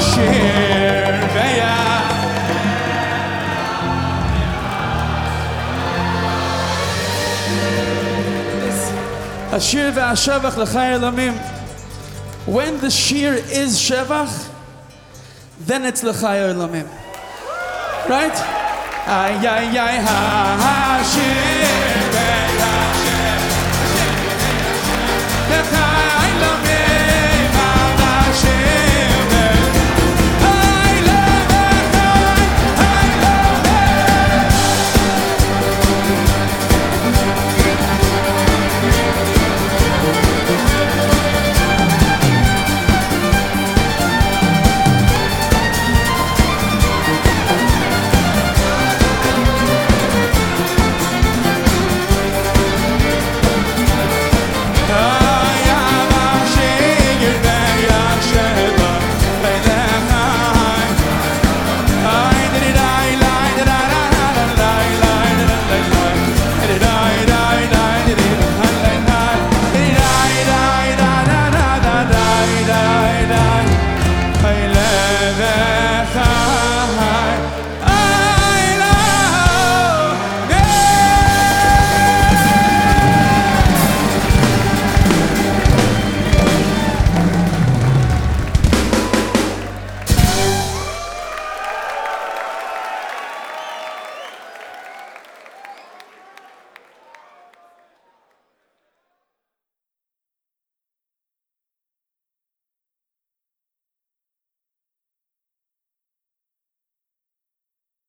şiir veya השיר והשבח לחיי עולמים. When the shir is שבח, then it's לחיי עולמים. Right? איי איי איי השיר והשבח